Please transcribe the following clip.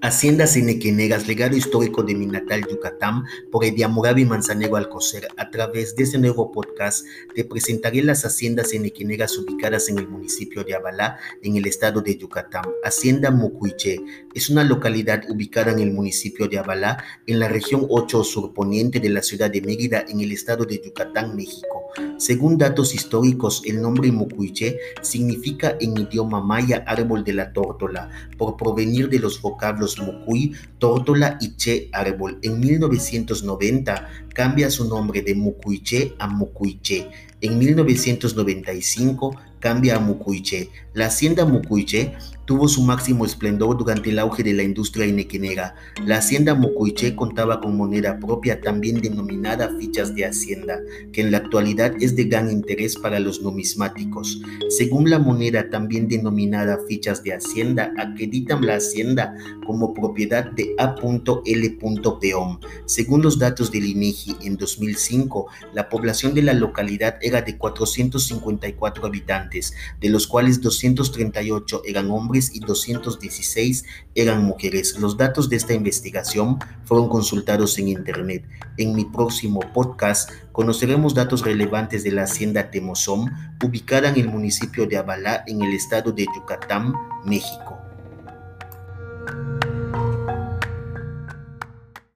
Hacienda Cenequenegas, legado histórico de mi natal Yucatán, por Ediamorabi Manzanero Alcocer. A través de este nuevo podcast te presentaré las haciendas cenequenegas ubicadas en el municipio de Abalá, en el estado de Yucatán. Hacienda Mucuiche es una localidad ubicada en el municipio de Abalá, en la región 8 surponiente de la ciudad de Mérida, en el estado de Yucatán, México. Según datos históricos, el nombre Mucuiche significa en idioma maya árbol de la tórtola, por provenir de los vocablos Mucuy, Tórtola y Che Árbol. En 1990 cambia su nombre de Mucuiche a Mucuiche. En 1995 cambia a Mucuiche. La hacienda Mucuiche tuvo su máximo esplendor durante el auge de la industria inequenera. La hacienda Mucuiche contaba con moneda propia también denominada fichas de hacienda, que en la actualidad es de gran interés para los numismáticos. Según la moneda también denominada fichas de hacienda, acreditan la hacienda como propiedad de A.L. Peón. Según los datos del INEGI, en 2005, la población de la localidad era de 454 de los cuales 238 eran hombres y 216 eran mujeres. Los datos de esta investigación fueron consultados en Internet. En mi próximo podcast conoceremos datos relevantes de la hacienda Temozón, ubicada en el municipio de Abalá, en el estado de Yucatán, México.